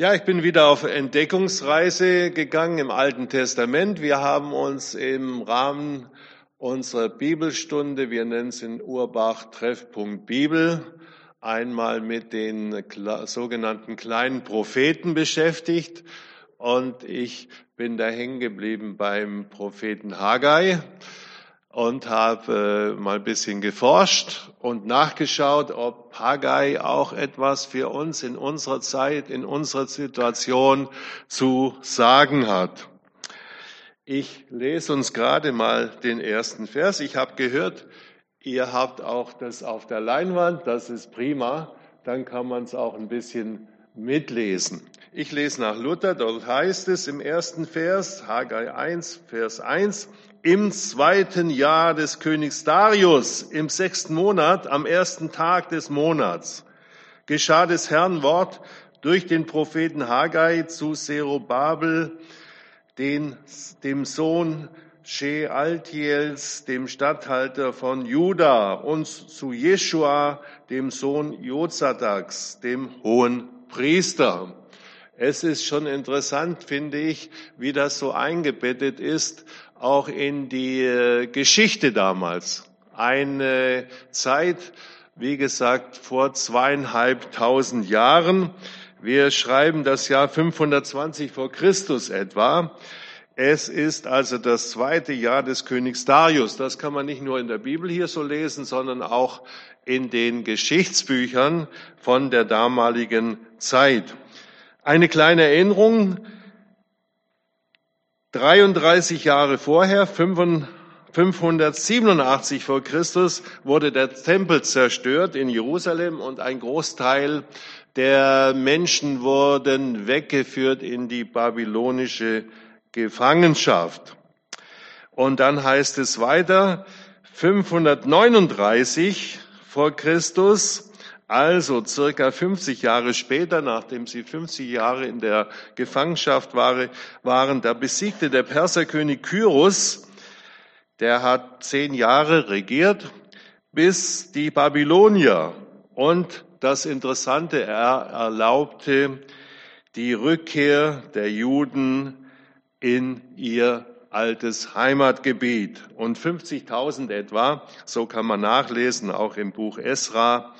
Ja, ich bin wieder auf Entdeckungsreise gegangen im Alten Testament. Wir haben uns im Rahmen unserer Bibelstunde, wir nennen es in Urbach Treffpunkt Bibel, einmal mit den sogenannten kleinen Propheten beschäftigt. Und ich bin da hängen geblieben beim Propheten Haggai und habe äh, mal ein bisschen geforscht und nachgeschaut, ob Haggai auch etwas für uns in unserer Zeit, in unserer Situation zu sagen hat. Ich lese uns gerade mal den ersten Vers. Ich habe gehört, ihr habt auch das auf der Leinwand, das ist prima, dann kann man es auch ein bisschen mitlesen. Ich lese nach Luther, dort heißt es im ersten Vers, Haggai 1, Vers 1, im zweiten Jahr des Königs Darius, im sechsten Monat, am ersten Tag des Monats, geschah des Herrn Wort durch den Propheten Haggai zu Zerubabel, den, dem Sohn Shealtiels, dem Statthalter von Juda, und zu Jeschua, dem Sohn Jozadaks, dem hohen Priester. Es ist schon interessant, finde ich, wie das so eingebettet ist, auch in die äh, Geschichte damals. Eine Zeit, wie gesagt, vor zweieinhalbtausend Jahren. Wir schreiben das Jahr 520 vor Christus etwa. Es ist also das zweite Jahr des Königs Darius. Das kann man nicht nur in der Bibel hier so lesen, sondern auch in den Geschichtsbüchern von der damaligen Zeit. Eine kleine Erinnerung. 33 Jahre vorher, 587 vor Christus, wurde der Tempel zerstört in Jerusalem und ein Großteil der Menschen wurden weggeführt in die babylonische Gefangenschaft. Und dann heißt es weiter, 539 vor Christus also circa 50 Jahre später, nachdem sie 50 Jahre in der Gefangenschaft waren, da besiegte der Perserkönig Kyros, der hat zehn Jahre regiert, bis die Babylonier. Und das Interessante, er erlaubte die Rückkehr der Juden in ihr altes Heimatgebiet. Und 50.000 etwa, so kann man nachlesen, auch im Buch Esra,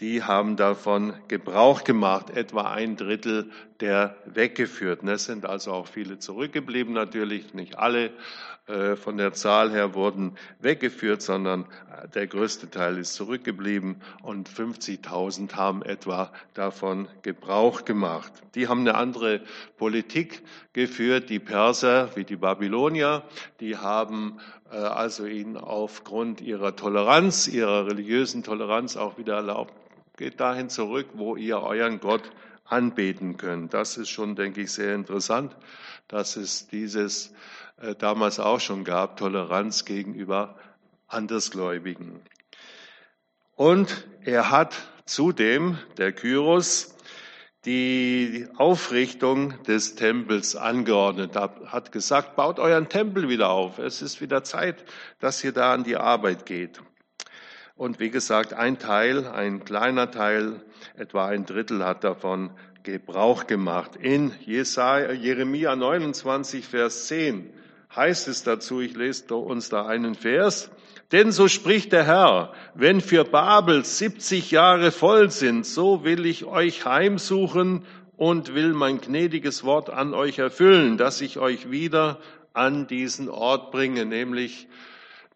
die haben davon Gebrauch gemacht, etwa ein Drittel der Weggeführten. Es sind also auch viele zurückgeblieben, natürlich nicht alle äh, von der Zahl her wurden weggeführt, sondern äh, der größte Teil ist zurückgeblieben und 50.000 haben etwa davon Gebrauch gemacht. Die haben eine andere Politik geführt, die Perser wie die Babylonier, die haben äh, also ihnen aufgrund ihrer Toleranz, ihrer religiösen Toleranz auch wieder erlaubt, Geht dahin zurück, wo ihr euren Gott anbeten könnt. Das ist schon, denke ich, sehr interessant, dass es dieses äh, damals auch schon gab, Toleranz gegenüber Andersgläubigen. Und er hat zudem, der Kyros, die Aufrichtung des Tempels angeordnet, hat gesagt, baut euren Tempel wieder auf. Es ist wieder Zeit, dass ihr da an die Arbeit geht. Und wie gesagt, ein Teil, ein kleiner Teil, etwa ein Drittel hat davon Gebrauch gemacht. In Jesaja, Jeremia 29, Vers 10 heißt es dazu, ich lese uns da einen Vers, denn so spricht der Herr, wenn für Babel 70 Jahre voll sind, so will ich euch heimsuchen und will mein gnädiges Wort an euch erfüllen, dass ich euch wieder an diesen Ort bringe, nämlich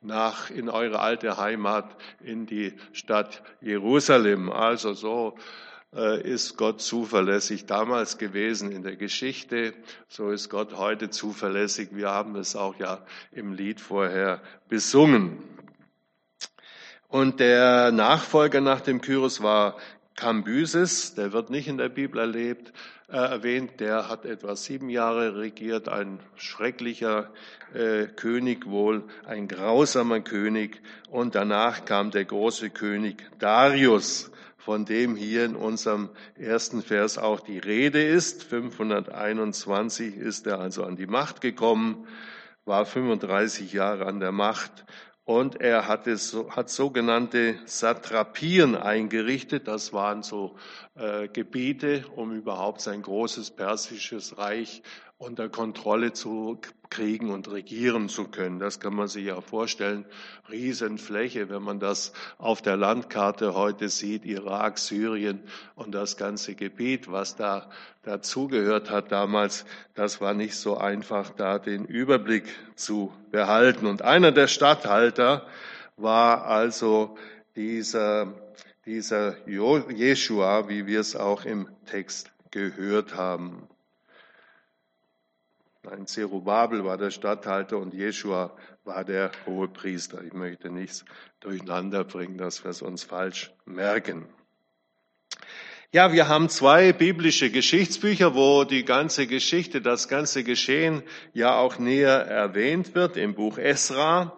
nach in eure alte Heimat, in die Stadt Jerusalem. Also so äh, ist Gott zuverlässig damals gewesen in der Geschichte. So ist Gott heute zuverlässig. Wir haben es auch ja im Lied vorher besungen. Und der Nachfolger nach dem Kyros war Kambyses, der wird nicht in der Bibel erlebt, äh, erwähnt, der hat etwa sieben Jahre regiert, ein schrecklicher äh, König wohl, ein grausamer König. Und danach kam der große König Darius, von dem hier in unserem ersten Vers auch die Rede ist. 521 ist er also an die Macht gekommen, war 35 Jahre an der Macht und er hatte so, hat sogenannte Satrapien eingerichtet. Das waren so äh, Gebiete, um überhaupt sein großes persisches Reich unter Kontrolle zu kriegen und regieren zu können. Das kann man sich ja vorstellen. Riesenfläche, wenn man das auf der Landkarte heute sieht, Irak, Syrien und das ganze Gebiet, was da dazugehört hat damals, das war nicht so einfach, da den Überblick zu behalten. Und einer der Statthalter war also dieser, dieser Jeshua, wie wir es auch im Text gehört haben. Ein Zerubabel war der Statthalter und Jeschua war der hohe Priester. Ich möchte nichts durcheinander bringen, dass wir es uns falsch merken. Ja, wir haben zwei biblische Geschichtsbücher, wo die ganze Geschichte, das ganze Geschehen ja auch näher erwähnt wird im Buch Esra,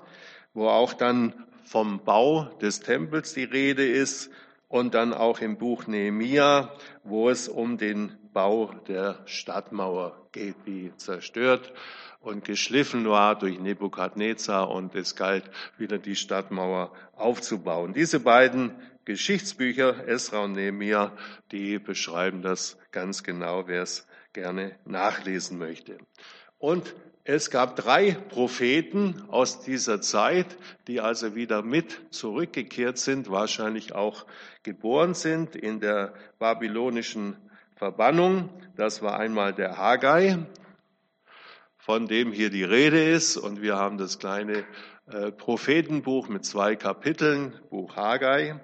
wo auch dann vom Bau des Tempels die Rede ist und dann auch im Buch Nehemia, wo es um den Bau der Stadtmauer geht, die zerstört und geschliffen war durch Nebukadnezar und es galt wieder die Stadtmauer aufzubauen. Diese beiden Geschichtsbücher, Esra und Nehemia, die beschreiben das ganz genau, wer es gerne nachlesen möchte. Und es gab drei Propheten aus dieser Zeit, die also wieder mit zurückgekehrt sind, wahrscheinlich auch geboren sind in der babylonischen Verbannung. Das war einmal der Haggai, von dem hier die Rede ist. Und wir haben das kleine äh, Prophetenbuch mit zwei Kapiteln, Buch Haggai.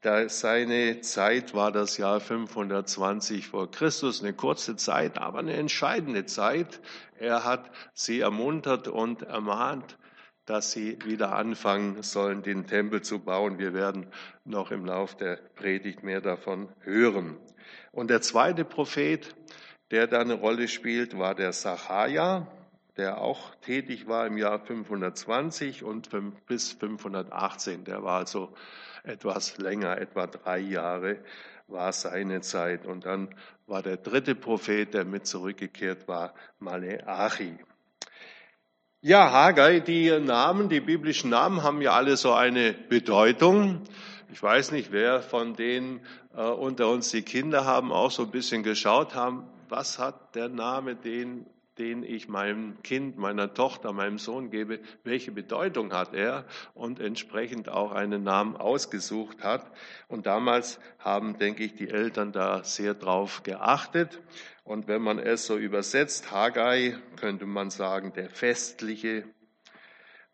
Da seine Zeit war das Jahr 520 vor Christus, eine kurze Zeit, aber eine entscheidende Zeit. Er hat sie ermuntert und ermahnt, dass sie wieder anfangen sollen, den Tempel zu bauen. Wir werden noch im Lauf der Predigt mehr davon hören. Und der zweite Prophet, der da eine Rolle spielt, war der Sachaja, der auch tätig war im Jahr 520 und bis 518. Der war also etwas länger, etwa drei Jahre war seine Zeit. Und dann war der dritte Prophet, der mit zurückgekehrt war, Maleachi. Ja, Haggai, die Namen, die biblischen Namen haben ja alle so eine Bedeutung. Ich weiß nicht, wer von denen äh, unter uns die Kinder haben, auch so ein bisschen geschaut haben, was hat der Name, den, den ich meinem Kind, meiner Tochter, meinem Sohn gebe, welche Bedeutung hat er und entsprechend auch einen Namen ausgesucht hat. Und damals haben, denke ich, die Eltern da sehr drauf geachtet. Und wenn man es so übersetzt, Haggai, könnte man sagen, der Festliche,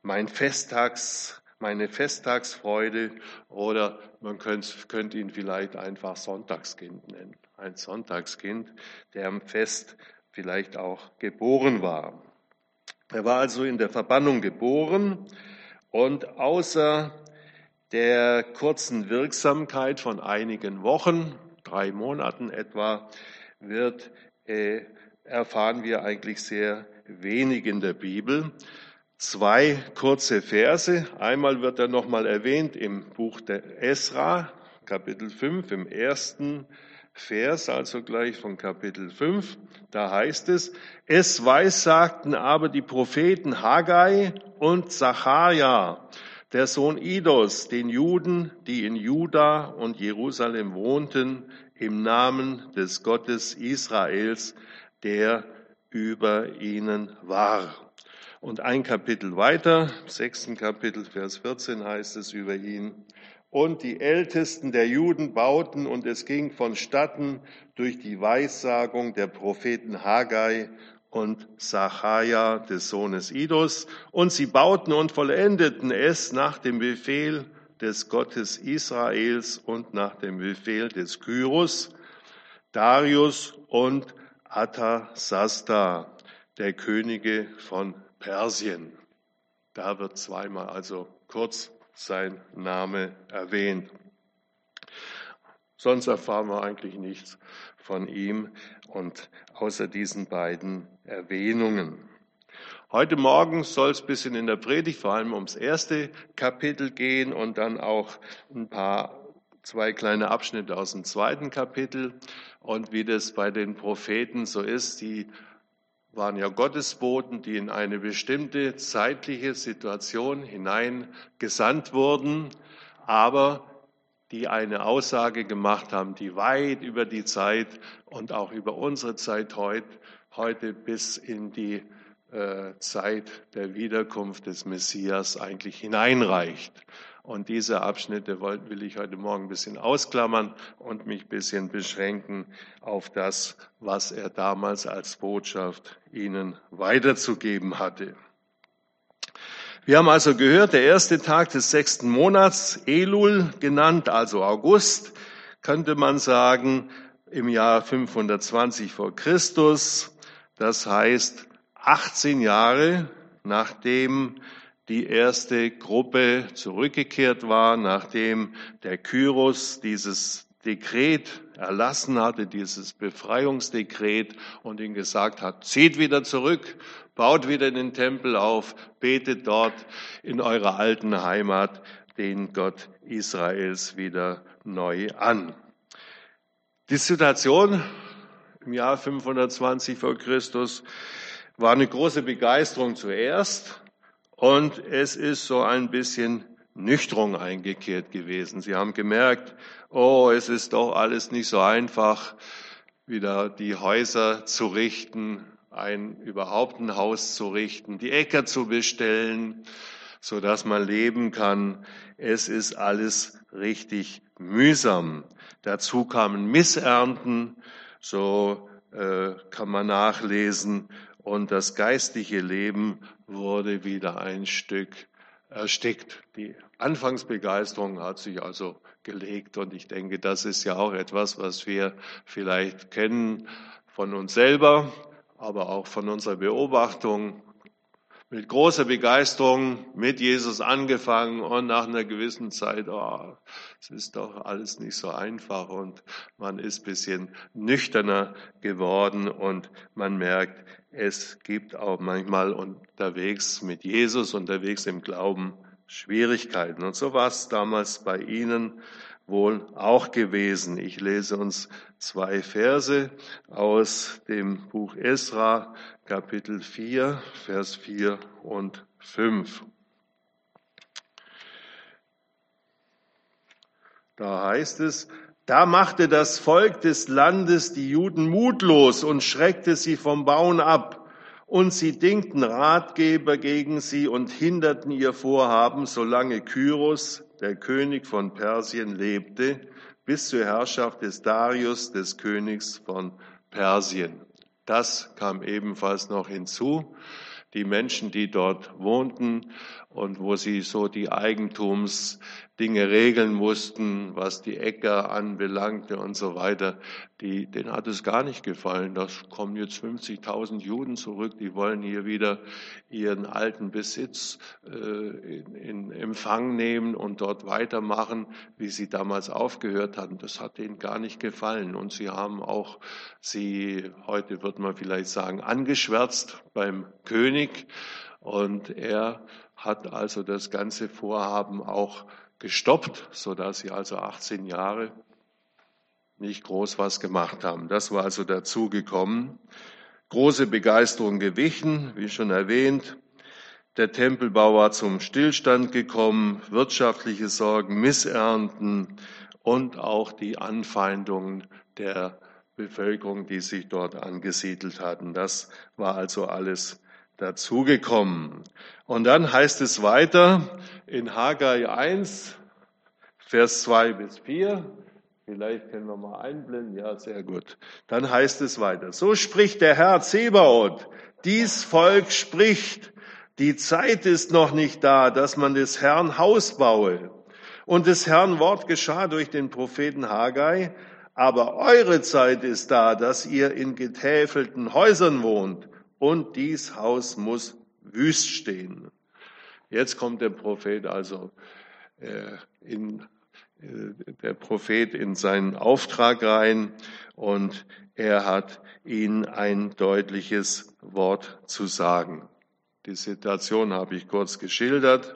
mein Festtags, meine Festtagsfreude oder man könnte, könnte ihn vielleicht einfach Sonntagskind nennen. Ein Sonntagskind, der am Fest vielleicht auch geboren war. Er war also in der Verbannung geboren und außer der kurzen Wirksamkeit von einigen Wochen, drei Monaten etwa, wird, äh, erfahren wir eigentlich sehr wenig in der Bibel zwei kurze Verse. Einmal wird er nochmal erwähnt im Buch der Esra, Kapitel 5, im ersten Vers, also gleich von Kapitel 5. Da heißt es, es weissagten aber die Propheten Haggai und Zacharia, der Sohn Idos, den Juden, die in Juda und Jerusalem wohnten, im Namen des Gottes Israels, der über ihnen war. Und ein Kapitel weiter, sechsten Kapitel, Vers 14 heißt es über ihn. Und die Ältesten der Juden bauten und es ging vonstatten durch die Weissagung der Propheten Haggai und Sachaja des Sohnes Idos. Und sie bauten und vollendeten es nach dem Befehl des Gottes Israels und nach dem Befehl des Kyros, Darius und Atasasta, der Könige von Persien. Da wird zweimal also kurz sein Name erwähnt. Sonst erfahren wir eigentlich nichts von ihm und außer diesen beiden Erwähnungen. Heute Morgen soll es ein bisschen in der Predigt vor allem ums erste Kapitel gehen und dann auch ein paar zwei kleine Abschnitte aus dem zweiten Kapitel. Und wie das bei den Propheten so ist, die waren ja Gottesboten, die in eine bestimmte zeitliche Situation hineingesandt wurden, aber die eine Aussage gemacht haben, die weit über die Zeit und auch über unsere Zeit heute, heute bis in die äh, Zeit der Wiederkunft des Messias eigentlich hineinreicht. Und diese Abschnitte will ich heute Morgen ein bisschen ausklammern und mich ein bisschen beschränken auf das, was er damals als Botschaft Ihnen weiterzugeben hatte. Wir haben also gehört, der erste Tag des sechsten Monats, Elul genannt, also August, könnte man sagen, im Jahr 520 vor Christus. Das heißt, 18 Jahre nachdem die erste Gruppe zurückgekehrt war, nachdem der Kyros dieses Dekret erlassen hatte, dieses Befreiungsdekret und ihm gesagt hat, zieht wieder zurück, baut wieder den Tempel auf, betet dort in eurer alten Heimat den Gott Israels wieder neu an. Die Situation im Jahr 520 vor Christus war eine große Begeisterung zuerst und es ist so ein bisschen Nüchterung eingekehrt gewesen. Sie haben gemerkt, oh, es ist doch alles nicht so einfach, wieder die Häuser zu richten, ein überhaupt ein Haus zu richten, die Äcker zu bestellen, so dass man leben kann. Es ist alles richtig mühsam. Dazu kamen Missernten, so äh, kann man nachlesen, und das geistliche Leben wurde wieder ein Stück erstickt. Die Anfangsbegeisterung hat sich also gelegt und ich denke, das ist ja auch etwas, was wir vielleicht kennen von uns selber, aber auch von unserer Beobachtung mit großer Begeisterung mit Jesus angefangen und nach einer gewissen Zeit, oh, es ist doch alles nicht so einfach und man ist bisschen nüchterner geworden und man merkt, es gibt auch manchmal unterwegs mit Jesus, unterwegs im Glauben Schwierigkeiten. Und so war es damals bei Ihnen wohl auch gewesen. Ich lese uns zwei Verse aus dem Buch Esra, Kapitel 4, Vers 4 und 5. Da heißt es, da machte das Volk des Landes die Juden mutlos und schreckte sie vom Bauen ab. Und sie dingten Ratgeber gegen sie und hinderten ihr Vorhaben, solange Kyros, der König von Persien, lebte, bis zur Herrschaft des Darius, des Königs von Persien. Das kam ebenfalls noch hinzu. Die Menschen, die dort wohnten und wo sie so die Eigentums Dinge regeln mussten, was die Äcker anbelangte und so weiter, die, denen hat es gar nicht gefallen. Da kommen jetzt 50.000 Juden zurück, die wollen hier wieder ihren alten Besitz äh, in, in Empfang nehmen und dort weitermachen, wie sie damals aufgehört hatten. Das hat denen gar nicht gefallen. Und sie haben auch sie, heute wird man vielleicht sagen, angeschwärzt beim König. Und er hat also das ganze Vorhaben auch gestoppt, so dass sie also 18 Jahre nicht groß was gemacht haben. Das war also dazu gekommen. Große Begeisterung gewichen, wie schon erwähnt. Der Tempelbau war zum Stillstand gekommen, wirtschaftliche Sorgen, Missernten und auch die Anfeindungen der Bevölkerung, die sich dort angesiedelt hatten. Das war also alles dazugekommen. Und dann heißt es weiter in Haggai 1, Vers 2 bis 4. Vielleicht können wir mal einblenden. Ja, sehr gut. Dann heißt es weiter. So spricht der Herr Zebaoth. Dies Volk spricht. Die Zeit ist noch nicht da, dass man des Herrn Haus baue. Und des Herrn Wort geschah durch den Propheten Haggai. Aber eure Zeit ist da, dass ihr in getäfelten Häusern wohnt und dies Haus muss wüst stehen. Jetzt kommt der Prophet also äh, in äh, der Prophet in seinen Auftrag rein und er hat ihnen ein deutliches Wort zu sagen. Die Situation habe ich kurz geschildert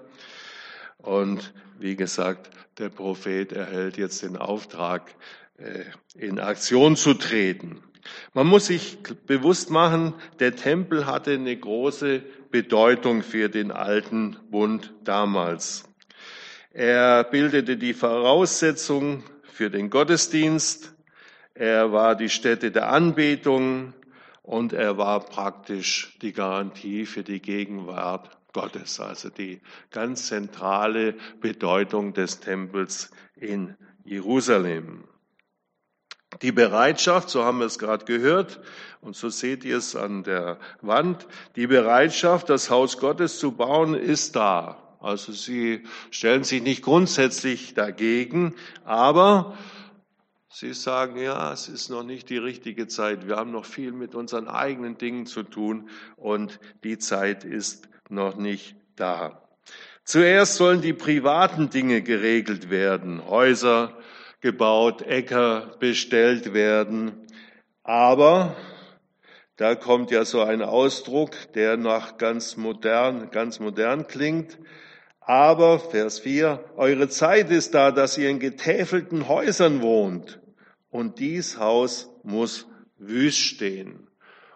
und wie gesagt, der Prophet erhält jetzt den Auftrag, äh, in Aktion zu treten. Man muss sich bewusst machen, der Tempel hatte eine große Bedeutung für den alten Bund damals. Er bildete die Voraussetzung für den Gottesdienst, er war die Stätte der Anbetung und er war praktisch die Garantie für die Gegenwart Gottes, also die ganz zentrale Bedeutung des Tempels in Jerusalem. Die Bereitschaft, so haben wir es gerade gehört, und so seht ihr es an der Wand, die Bereitschaft, das Haus Gottes zu bauen, ist da. Also sie stellen sich nicht grundsätzlich dagegen, aber sie sagen, ja, es ist noch nicht die richtige Zeit. Wir haben noch viel mit unseren eigenen Dingen zu tun und die Zeit ist noch nicht da. Zuerst sollen die privaten Dinge geregelt werden, Häuser, gebaut, Äcker bestellt werden. Aber da kommt ja so ein Ausdruck, der nach ganz modern, ganz modern klingt. Aber, Vers 4, eure Zeit ist da, dass ihr in getäfelten Häusern wohnt. Und dies Haus muss wüst stehen.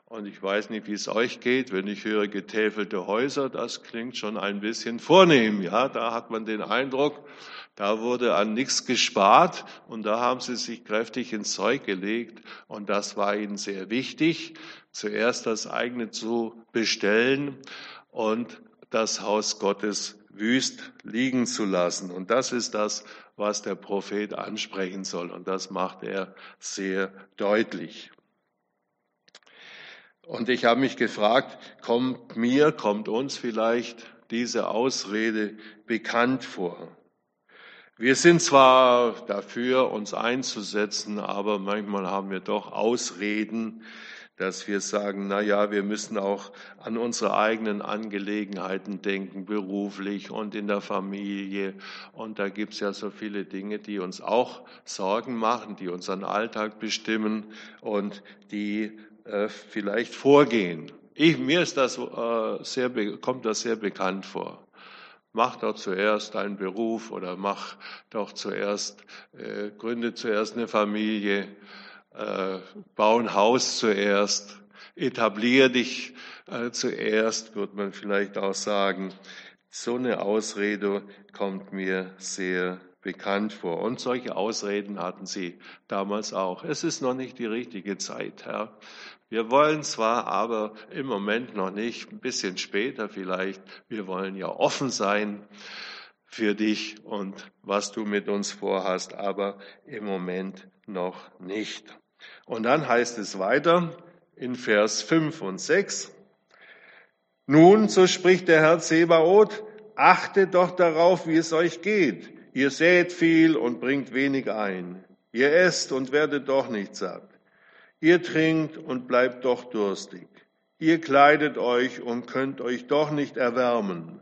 Und ich weiß nicht, wie es euch geht, wenn ich höre getäfelte Häuser, das klingt schon ein bisschen vornehm. Ja, da hat man den Eindruck, da wurde an nichts gespart und da haben sie sich kräftig ins Zeug gelegt und das war ihnen sehr wichtig, zuerst das eigene zu bestellen und das Haus Gottes wüst liegen zu lassen. Und das ist das, was der Prophet ansprechen soll und das macht er sehr deutlich. Und ich habe mich gefragt, kommt mir, kommt uns vielleicht diese Ausrede bekannt vor? Wir sind zwar dafür, uns einzusetzen, aber manchmal haben wir doch Ausreden, dass wir sagen, na ja, wir müssen auch an unsere eigenen Angelegenheiten denken, beruflich und in der Familie. Und da gibt's ja so viele Dinge, die uns auch Sorgen machen, die unseren Alltag bestimmen und die äh, vielleicht vorgehen. Ich, mir ist das äh, sehr, kommt das sehr bekannt vor mach doch zuerst einen Beruf oder mach doch zuerst, äh, gründe zuerst eine Familie, äh, bau ein Haus zuerst, etablier dich äh, zuerst, wird man vielleicht auch sagen. So eine Ausrede kommt mir sehr bekannt vor. Und solche Ausreden hatten sie damals auch. Es ist noch nicht die richtige Zeit, Herr. Wir wollen zwar, aber im Moment noch nicht, ein bisschen später vielleicht. Wir wollen ja offen sein für dich und was du mit uns vorhast, aber im Moment noch nicht. Und dann heißt es weiter in Vers 5 und 6. Nun, so spricht der Herr Zebaoth, achtet doch darauf, wie es euch geht. Ihr sät viel und bringt wenig ein. Ihr esst und werdet doch nicht satt. Ihr trinkt und bleibt doch durstig. Ihr kleidet euch und könnt euch doch nicht erwärmen.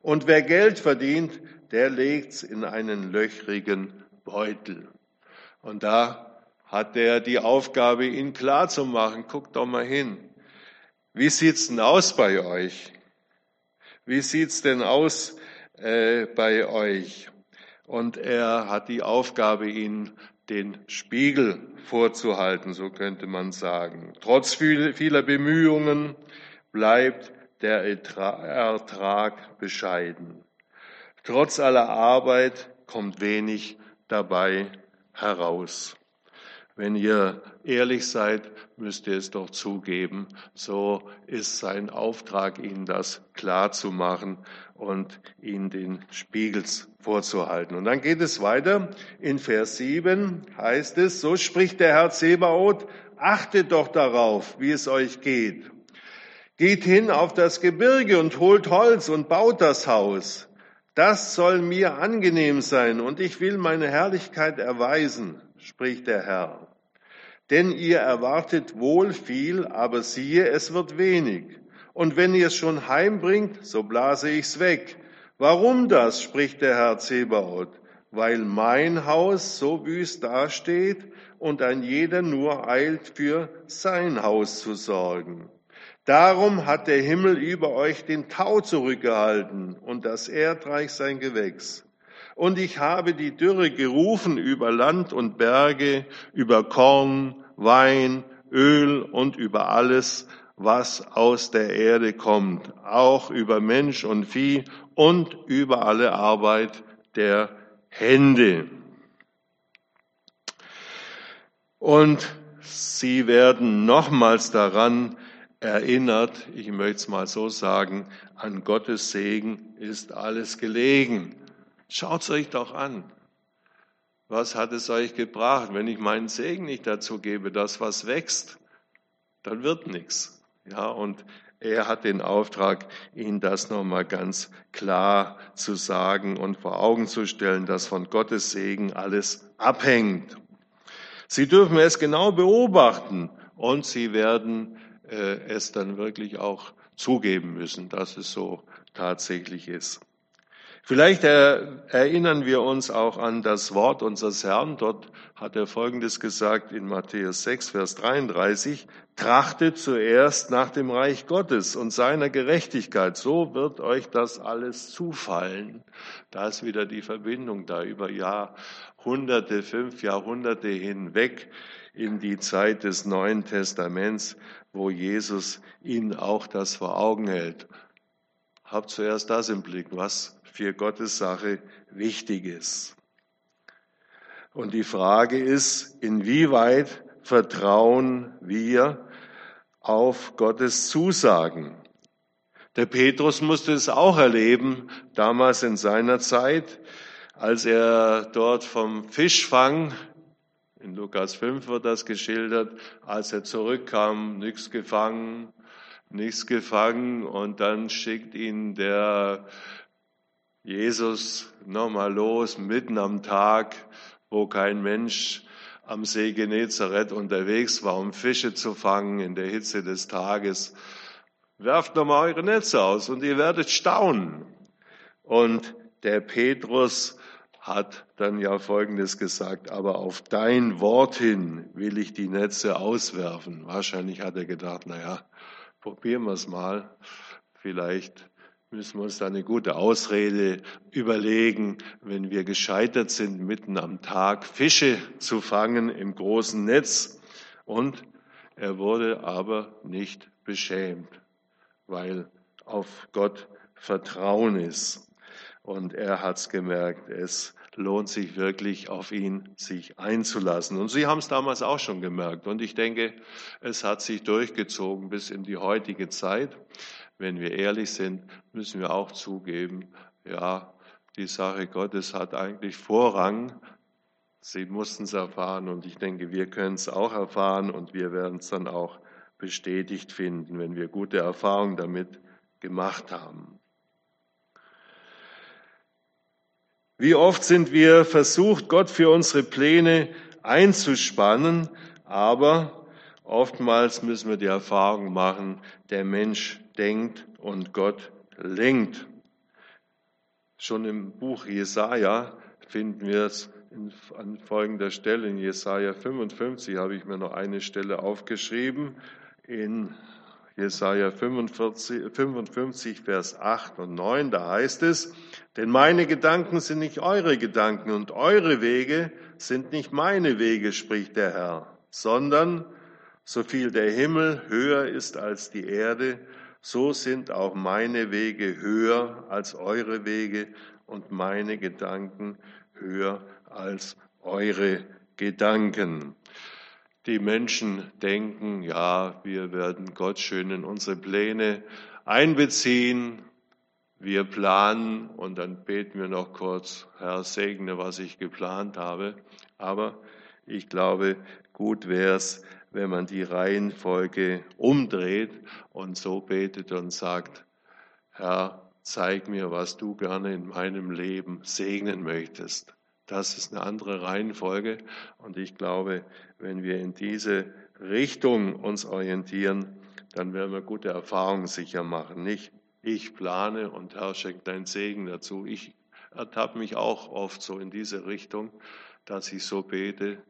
Und wer Geld verdient, der legt's in einen löchrigen Beutel. Und da hat er die Aufgabe, ihn klar zu machen. Guckt doch mal hin. Wie sieht's denn aus bei euch? Wie sieht's denn aus äh, bei euch? Und er hat die Aufgabe, ihn den Spiegel vorzuhalten, so könnte man sagen. Trotz vieler Bemühungen bleibt der Ertrag bescheiden. Trotz aller Arbeit kommt wenig dabei heraus. Wenn ihr ehrlich seid, müsst ihr es doch zugeben. So ist sein Auftrag, ihnen das klar zu machen und ihnen den Spiegels vorzuhalten. Und dann geht es weiter. In Vers 7 heißt es, so spricht der Herr Zebaoth, achtet doch darauf, wie es euch geht. Geht hin auf das Gebirge und holt Holz und baut das Haus. Das soll mir angenehm sein und ich will meine Herrlichkeit erweisen, spricht der Herr. Denn ihr erwartet wohl viel, aber siehe, es wird wenig. Und wenn ihr es schon heimbringt, so blase ich's weg. Warum das, spricht der Herr Zebaoth? Weil mein Haus so wüst dasteht und ein jeder nur eilt, für sein Haus zu sorgen. Darum hat der Himmel über euch den Tau zurückgehalten und das Erdreich sein Gewächs. Und ich habe die Dürre gerufen über Land und Berge, über Korn, Wein, Öl und über alles, was aus der Erde kommt, auch über Mensch und Vieh und über alle Arbeit der Hände. Und sie werden nochmals daran erinnert, ich möchte es mal so sagen, an Gottes Segen ist alles gelegen. Schaut's euch doch an. Was hat es euch gebracht? Wenn ich meinen Segen nicht dazu gebe, dass was wächst, dann wird nichts. Ja, und er hat den Auftrag, Ihnen das nochmal ganz klar zu sagen und vor Augen zu stellen, dass von Gottes Segen alles abhängt. Sie dürfen es genau beobachten und Sie werden äh, es dann wirklich auch zugeben müssen, dass es so tatsächlich ist. Vielleicht erinnern wir uns auch an das Wort unseres Herrn. Dort hat er Folgendes gesagt in Matthäus 6, Vers 33. Trachtet zuerst nach dem Reich Gottes und seiner Gerechtigkeit. So wird euch das alles zufallen. Da ist wieder die Verbindung da über Jahrhunderte, fünf Jahrhunderte hinweg in die Zeit des Neuen Testaments, wo Jesus ihnen auch das vor Augen hält. Habt zuerst das im Blick, was für Gottes Sache wichtig ist. Und die Frage ist, inwieweit vertrauen wir auf Gottes Zusagen? Der Petrus musste es auch erleben, damals in seiner Zeit, als er dort vom Fischfang, in Lukas 5 wird das geschildert, als er zurückkam, nichts gefangen, nichts gefangen und dann schickt ihn der Jesus nochmal los, mitten am Tag, wo kein Mensch am See Genezareth unterwegs war, um Fische zu fangen in der Hitze des Tages. Werft nochmal eure Netze aus und ihr werdet staunen. Und der Petrus hat dann ja Folgendes gesagt, aber auf dein Wort hin will ich die Netze auswerfen. Wahrscheinlich hat er gedacht, naja, probieren wir es mal. Vielleicht müssen wir uns da eine gute Ausrede überlegen, wenn wir gescheitert sind, mitten am Tag Fische zu fangen im großen Netz. Und er wurde aber nicht beschämt, weil auf Gott Vertrauen ist. Und er hat's gemerkt, es lohnt sich wirklich auf ihn sich einzulassen. Und Sie haben es damals auch schon gemerkt. Und ich denke, es hat sich durchgezogen bis in die heutige Zeit wenn wir ehrlich sind, müssen wir auch zugeben, ja, die Sache Gottes hat eigentlich Vorrang. Sie mussten es erfahren und ich denke, wir können es auch erfahren und wir werden es dann auch bestätigt finden, wenn wir gute Erfahrungen damit gemacht haben. Wie oft sind wir versucht, Gott für unsere Pläne einzuspannen, aber oftmals müssen wir die Erfahrung machen, der Mensch denkt und Gott lenkt. Schon im Buch Jesaja finden wir es an folgender Stelle. In Jesaja 55 habe ich mir noch eine Stelle aufgeschrieben. In Jesaja 45, 55, Vers 8 und 9, da heißt es, denn meine Gedanken sind nicht eure Gedanken und eure Wege sind nicht meine Wege, spricht der Herr, sondern so viel der Himmel höher ist als die Erde, so sind auch meine Wege höher als eure Wege und meine Gedanken höher als eure Gedanken. Die Menschen denken, ja, wir werden Gott schön in unsere Pläne einbeziehen. Wir planen und dann beten wir noch kurz, Herr, segne, was ich geplant habe. Aber ich glaube, gut wäre es, wenn man die Reihenfolge umdreht und so betet und sagt, Herr, zeig mir, was du gerne in meinem Leben segnen möchtest. Das ist eine andere Reihenfolge und ich glaube, wenn wir in diese Richtung uns orientieren, dann werden wir gute Erfahrungen sicher machen. Nicht ich plane und Herr schenkt deinen Segen dazu. Ich ertappe mich auch oft so in diese Richtung, dass ich so bete,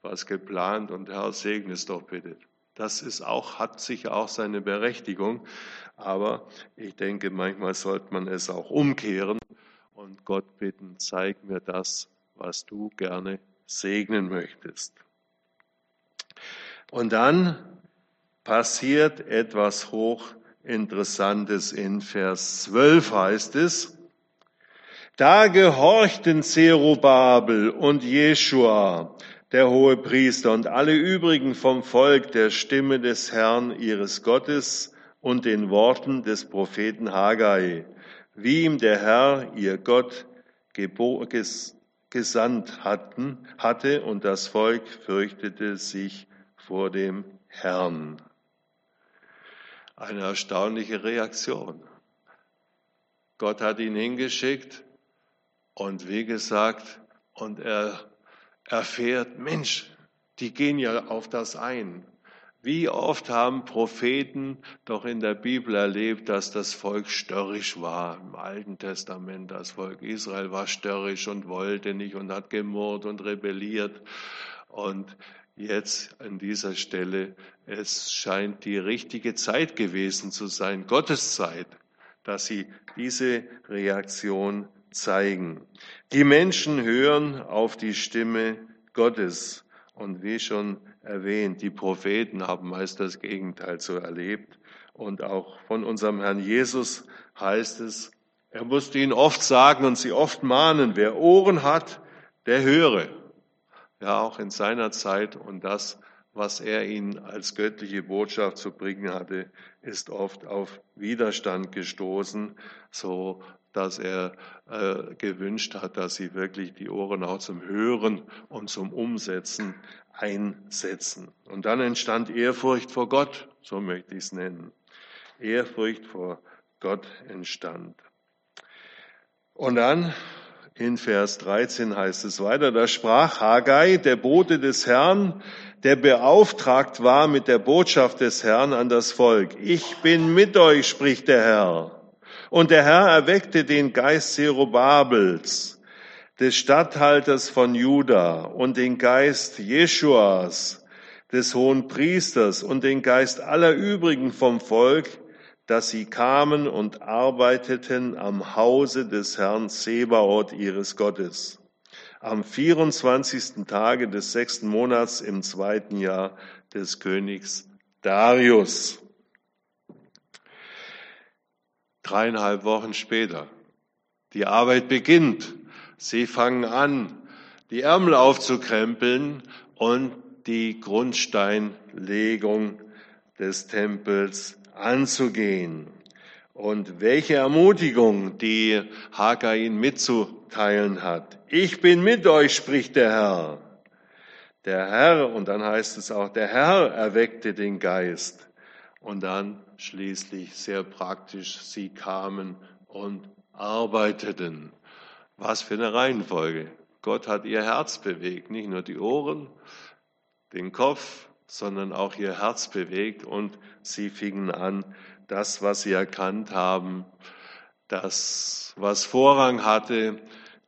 was geplant und Herr, segne es doch bitte. Das ist auch, hat sicher auch seine Berechtigung, aber ich denke, manchmal sollte man es auch umkehren und Gott bitten, zeig mir das, was du gerne segnen möchtest. Und dann passiert etwas Hochinteressantes in Vers 12 heißt es, da gehorchten Zerubabel und Jeschua, der hohe Priester und alle übrigen vom Volk der Stimme des Herrn ihres Gottes und den Worten des Propheten Haggai, wie ihm der Herr, ihr Gott, gesandt hatten, hatte und das Volk fürchtete sich vor dem Herrn. Eine erstaunliche Reaktion. Gott hat ihn hingeschickt und wie gesagt, und er erfährt, Mensch, die gehen ja auf das ein. Wie oft haben Propheten doch in der Bibel erlebt, dass das Volk störrisch war. Im Alten Testament, das Volk Israel war störrisch und wollte nicht und hat gemurrt und rebelliert. Und jetzt an dieser Stelle, es scheint die richtige Zeit gewesen zu sein, Gottes Zeit, dass sie diese Reaktion zeigen. Die Menschen hören auf die Stimme Gottes. Und wie schon erwähnt, die Propheten haben meist das Gegenteil so erlebt. Und auch von unserem Herrn Jesus heißt es, er musste ihnen oft sagen und sie oft mahnen, wer Ohren hat, der höre. Ja, auch in seiner Zeit und das, was er ihnen als göttliche Botschaft zu bringen hatte, ist oft auf Widerstand gestoßen, so dass er äh, gewünscht hat, dass sie wirklich die Ohren auch zum Hören und zum Umsetzen einsetzen. Und dann entstand Ehrfurcht vor Gott, so möchte ich es nennen. Ehrfurcht vor Gott entstand. Und dann in Vers 13 heißt es weiter, da sprach Haggai, der Bote des Herrn, der beauftragt war mit der Botschaft des Herrn an das Volk. Ich bin mit euch, spricht der Herr. Und der Herr erweckte den Geist Zerubabels, des Statthalters von Juda, und den Geist Jeschuas, des hohen Priesters, und den Geist aller übrigen vom Volk, dass sie kamen und arbeiteten am Hause des Herrn Sebaoth ihres Gottes. Am 24. Tage des sechsten Monats im zweiten Jahr des Königs Darius. Dreieinhalb Wochen später. Die Arbeit beginnt. Sie fangen an, die Ärmel aufzukrempeln und die Grundsteinlegung des Tempels anzugehen. Und welche Ermutigung, die Haggai mitzuteilen hat. Ich bin mit euch, spricht der Herr. Der Herr, und dann heißt es auch, der Herr erweckte den Geist. Und dann schließlich sehr praktisch, sie kamen und arbeiteten. Was für eine Reihenfolge. Gott hat ihr Herz bewegt, nicht nur die Ohren, den Kopf, sondern auch ihr Herz bewegt und sie fingen an, das, was sie erkannt haben, das, was Vorrang hatte,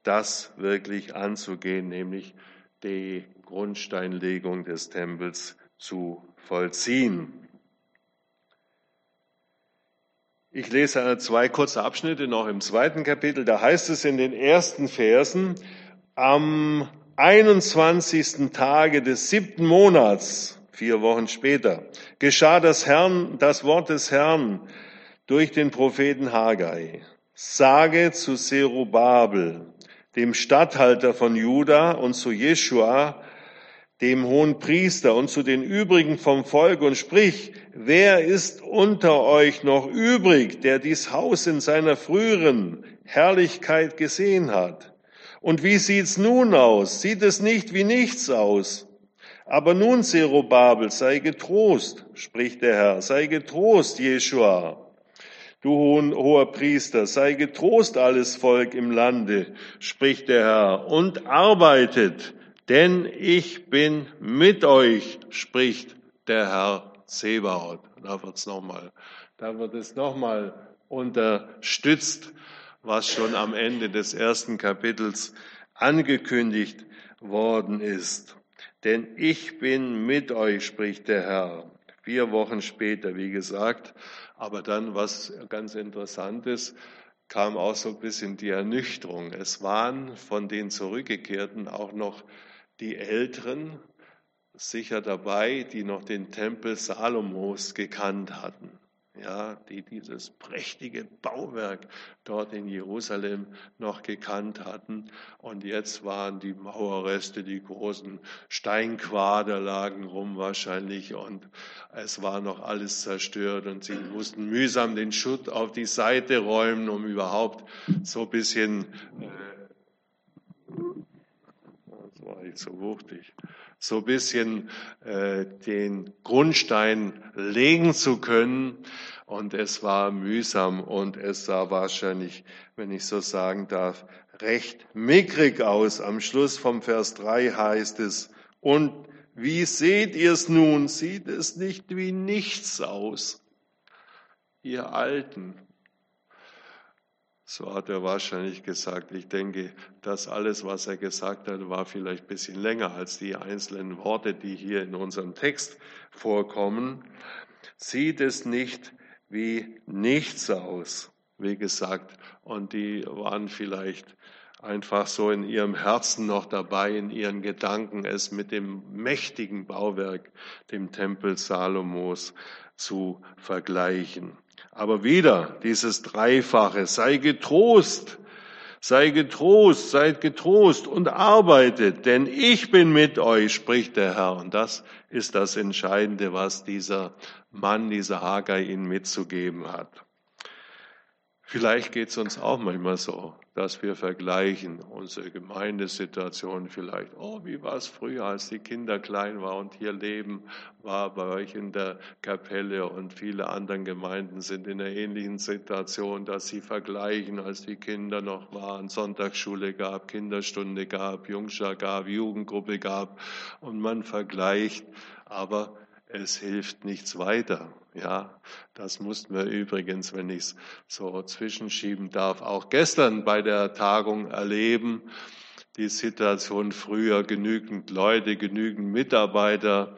das wirklich anzugehen, nämlich die Grundsteinlegung des Tempels zu vollziehen. Ich lese zwei kurze Abschnitte noch im zweiten Kapitel. Da heißt es in den ersten Versen, am 21. Tage des siebten Monats, vier Wochen später, geschah das Herrn, das Wort des Herrn durch den Propheten Haggai. Sage zu Zerubabel, dem Statthalter von Juda und zu Jeschua, dem hohen Priester und zu den übrigen vom Volk und sprich, wer ist unter euch noch übrig, der dies Haus in seiner früheren Herrlichkeit gesehen hat? Und wie sieht's nun aus? Sieht es nicht wie nichts aus? Aber nun, Zerubabel, sei getrost, spricht der Herr, sei getrost, Jeshua. Du hoher Priester, sei getrost alles Volk im Lande, spricht der Herr, und arbeitet, denn ich bin mit euch, spricht der Herr Zebaoth. Da wird's noch mal, da wird es nochmal unterstützt, was schon am Ende des ersten Kapitels angekündigt worden ist. Denn ich bin mit euch, spricht der Herr. Vier Wochen später, wie gesagt. Aber dann, was ganz interessant ist, kam auch so ein bisschen die Ernüchterung. Es waren von den Zurückgekehrten auch noch die Älteren, sicher dabei, die noch den Tempel Salomos gekannt hatten ja, die dieses prächtige Bauwerk dort in Jerusalem noch gekannt hatten. Und jetzt waren die Mauerreste, die großen Steinquader lagen rum wahrscheinlich und es war noch alles zerstört und sie mussten mühsam den Schutt auf die Seite räumen, um überhaupt so ein bisschen, äh, war nicht so wuchtig, so ein bisschen äh, den Grundstein legen zu können. Und es war mühsam und es sah wahrscheinlich, wenn ich so sagen darf, recht mickrig aus. Am Schluss vom Vers 3 heißt es, und wie seht ihr es nun? Sieht es nicht wie nichts aus? Ihr Alten, so hat er wahrscheinlich gesagt. Ich denke, das alles, was er gesagt hat, war vielleicht ein bisschen länger als die einzelnen Worte, die hier in unserem Text vorkommen. Sieht es nicht wie nichts aus, wie gesagt. Und die waren vielleicht einfach so in ihrem Herzen noch dabei, in ihren Gedanken, es mit dem mächtigen Bauwerk, dem Tempel Salomos, zu vergleichen. Aber wieder dieses Dreifache, sei getrost, sei getrost, seid getrost und arbeitet, denn ich bin mit euch, spricht der Herr. Und das ist das Entscheidende, was dieser Mann, dieser Haggai ihnen mitzugeben hat. Vielleicht geht es uns auch manchmal so, dass wir vergleichen unsere Gemeindesituation vielleicht. Oh, wie war es früher, als die Kinder klein waren und hier leben war bei euch in der Kapelle und viele andere Gemeinden sind in einer ähnlichen Situation, dass sie vergleichen, als die Kinder noch waren, Sonntagsschule gab, Kinderstunde gab, Jungschar gab, Jugendgruppe gab und man vergleicht, aber es hilft nichts weiter. Ja, das mussten wir übrigens, wenn ich es so zwischenschieben darf, auch gestern bei der Tagung erleben. Die Situation früher genügend Leute, genügend Mitarbeiter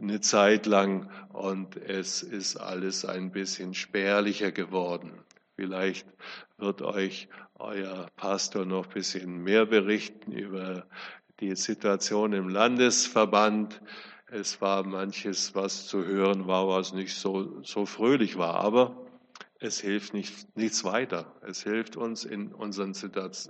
eine Zeit lang und es ist alles ein bisschen spärlicher geworden. Vielleicht wird euch euer Pastor noch ein bisschen mehr berichten über die Situation im Landesverband. Es war manches, was zu hören war, was nicht so, so fröhlich war. Aber es hilft nicht, nichts weiter. Es hilft uns in unseren,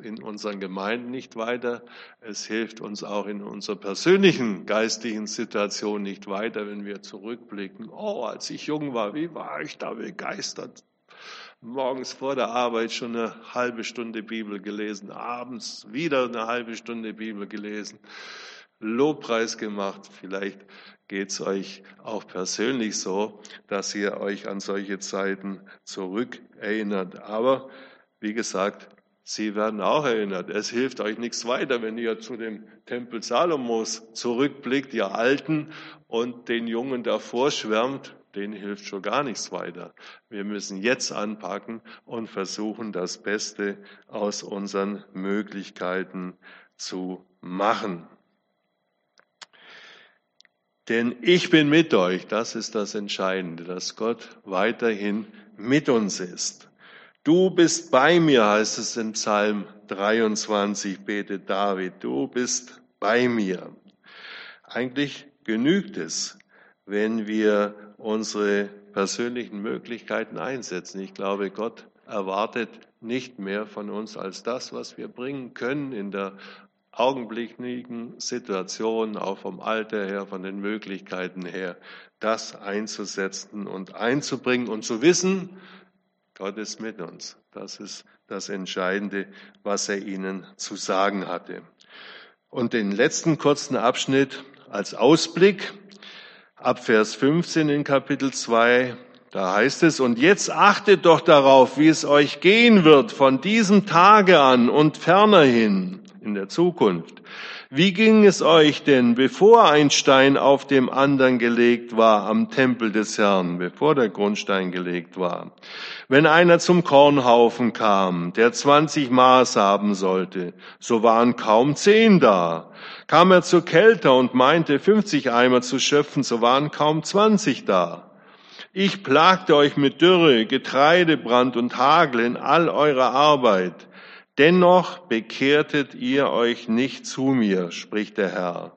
in unseren Gemeinden nicht weiter. Es hilft uns auch in unserer persönlichen geistlichen Situation nicht weiter, wenn wir zurückblicken. Oh, als ich jung war, wie war ich da begeistert? Morgens vor der Arbeit schon eine halbe Stunde Bibel gelesen, abends wieder eine halbe Stunde Bibel gelesen. Lobpreis gemacht. Vielleicht geht es euch auch persönlich so, dass ihr euch an solche Zeiten zurückerinnert. Aber wie gesagt, sie werden auch erinnert. Es hilft euch nichts weiter, wenn ihr zu dem Tempel Salomos zurückblickt, ihr Alten, und den Jungen davor schwärmt. Denen hilft schon gar nichts weiter. Wir müssen jetzt anpacken und versuchen, das Beste aus unseren Möglichkeiten zu machen. Denn ich bin mit euch, das ist das Entscheidende, dass Gott weiterhin mit uns ist. Du bist bei mir, heißt es im Psalm 23, betet David, du bist bei mir. Eigentlich genügt es, wenn wir unsere persönlichen Möglichkeiten einsetzen. Ich glaube, Gott erwartet nicht mehr von uns als das, was wir bringen können in der augenblicklichen Situation, auch vom Alter her, von den Möglichkeiten her, das einzusetzen und einzubringen und zu wissen, Gott ist mit uns. Das ist das Entscheidende, was er ihnen zu sagen hatte. Und den letzten kurzen Abschnitt als Ausblick ab Vers 15 in Kapitel 2. Da heißt es, und jetzt achtet doch darauf, wie es euch gehen wird von diesem Tage an und ferner hin in der Zukunft. Wie ging es euch denn, bevor ein Stein auf dem anderen gelegt war am Tempel des Herrn, bevor der Grundstein gelegt war? Wenn einer zum Kornhaufen kam, der 20 Maß haben sollte, so waren kaum zehn da. Kam er zur Kälte und meinte, 50 Eimer zu schöpfen, so waren kaum 20 da. Ich plagte euch mit Dürre, Getreidebrand und Hagel in all eurer Arbeit. Dennoch bekehrtet ihr euch nicht zu mir, spricht der Herr.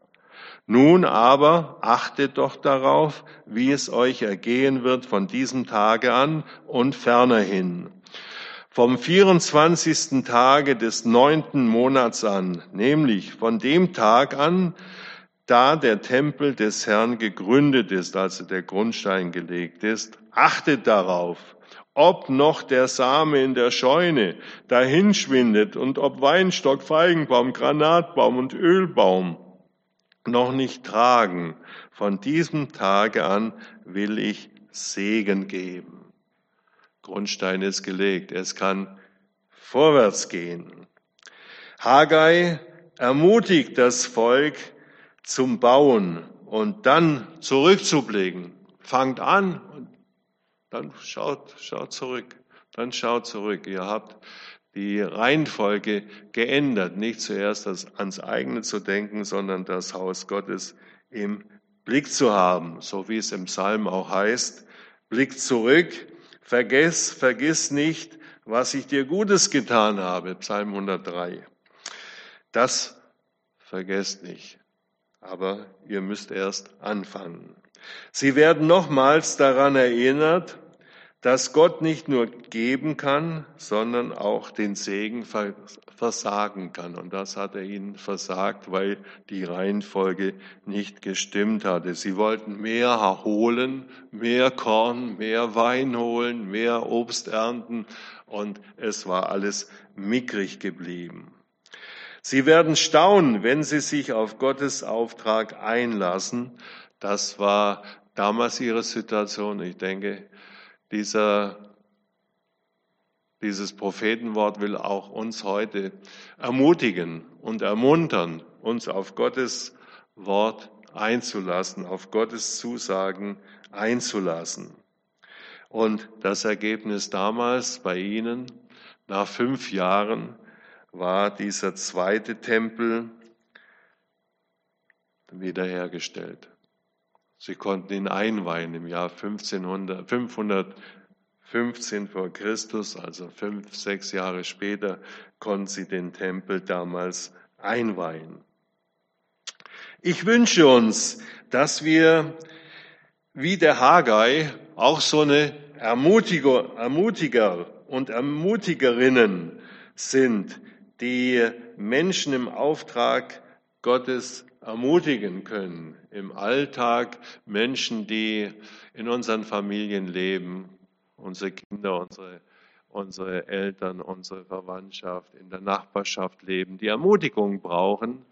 Nun aber achtet doch darauf, wie es euch ergehen wird von diesem Tage an und fernerhin. Vom 24. Tage des neunten Monats an, nämlich von dem Tag an, da der Tempel des Herrn gegründet ist, also der Grundstein gelegt ist, achtet darauf, ob noch der Same in der Scheune dahinschwindet und ob Weinstock, Feigenbaum, Granatbaum und Ölbaum noch nicht tragen. Von diesem Tage an will ich Segen geben. Grundstein ist gelegt. Es kann vorwärts gehen. Haggai ermutigt das Volk zum Bauen und dann zurückzublicken. Fangt an dann schaut, schaut zurück. Dann schaut zurück. Ihr habt die Reihenfolge geändert, nicht zuerst ans eigene zu denken, sondern das Haus Gottes im Blick zu haben, so wie es im Psalm auch heißt. Blick zurück, vergiss, vergiss nicht, was ich dir Gutes getan habe, Psalm 103. Das vergesst nicht, aber ihr müsst erst anfangen. Sie werden nochmals daran erinnert, dass Gott nicht nur geben kann, sondern auch den Segen versagen kann. Und das hat er ihnen versagt, weil die Reihenfolge nicht gestimmt hatte. Sie wollten mehr holen, mehr Korn, mehr Wein holen, mehr Obst ernten und es war alles mickrig geblieben. Sie werden staunen, wenn sie sich auf Gottes Auftrag einlassen. Das war damals ihre Situation. Ich denke, dieser, dieses Prophetenwort will auch uns heute ermutigen und ermuntern, uns auf Gottes Wort einzulassen, auf Gottes Zusagen einzulassen. Und das Ergebnis damals bei ihnen, nach fünf Jahren, war dieser zweite Tempel wiederhergestellt. Sie konnten ihn einweihen im Jahr 1500, 515 vor Christus, also fünf, sechs Jahre später, konnten sie den Tempel damals einweihen. Ich wünsche uns, dass wir wie der Haggai auch so eine Ermutiger, Ermutiger und Ermutigerinnen sind, die Menschen im Auftrag Gottes ermutigen können im Alltag Menschen, die in unseren Familien leben, unsere Kinder, unsere, unsere Eltern, unsere Verwandtschaft, in der Nachbarschaft leben, die Ermutigung brauchen,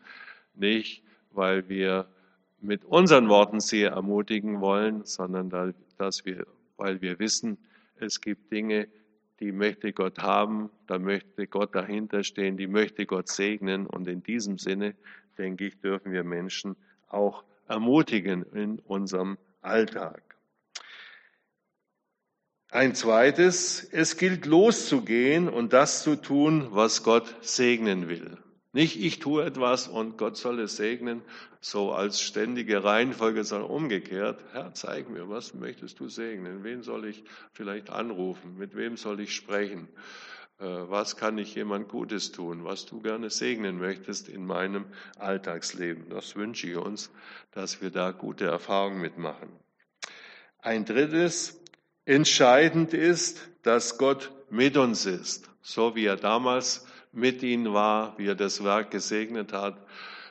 nicht weil wir mit unseren Worten sie ermutigen wollen, sondern dass wir, weil wir wissen, es gibt Dinge, die möchte Gott haben, da möchte Gott dahinter stehen, die möchte Gott segnen. Und in diesem Sinne, denke ich, dürfen wir Menschen auch ermutigen in unserem Alltag. Ein zweites, es gilt loszugehen und das zu tun, was Gott segnen will. Nicht ich tue etwas und Gott soll es segnen, so als ständige Reihenfolge, sondern umgekehrt. Herr, zeig mir, was möchtest du segnen? Wen soll ich vielleicht anrufen? Mit wem soll ich sprechen? Äh, was kann ich jemand Gutes tun? Was du gerne segnen möchtest in meinem Alltagsleben? Das wünsche ich uns, dass wir da gute Erfahrungen mitmachen. Ein drittes, entscheidend ist, dass Gott mit uns ist, so wie er damals mit ihnen war, wie er das Werk gesegnet hat,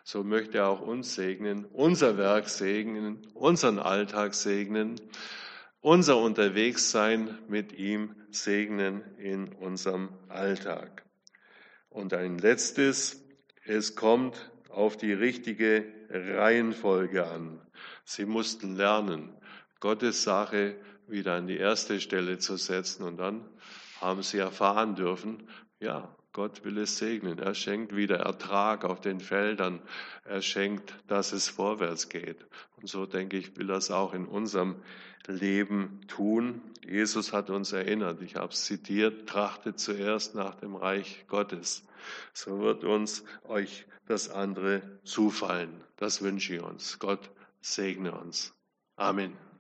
so möchte er auch uns segnen, unser Werk segnen, unseren Alltag segnen, unser Unterwegssein mit ihm segnen in unserem Alltag. Und ein letztes, es kommt auf die richtige Reihenfolge an. Sie mussten lernen, Gottes Sache wieder an die erste Stelle zu setzen und dann haben sie erfahren dürfen, ja, Gott will es segnen. Er schenkt wieder Ertrag auf den Feldern. Er schenkt, dass es vorwärts geht. Und so denke ich, will er es auch in unserem Leben tun. Jesus hat uns erinnert, ich habe es zitiert, trachtet zuerst nach dem Reich Gottes. So wird uns euch das andere zufallen. Das wünsche ich uns. Gott segne uns. Amen.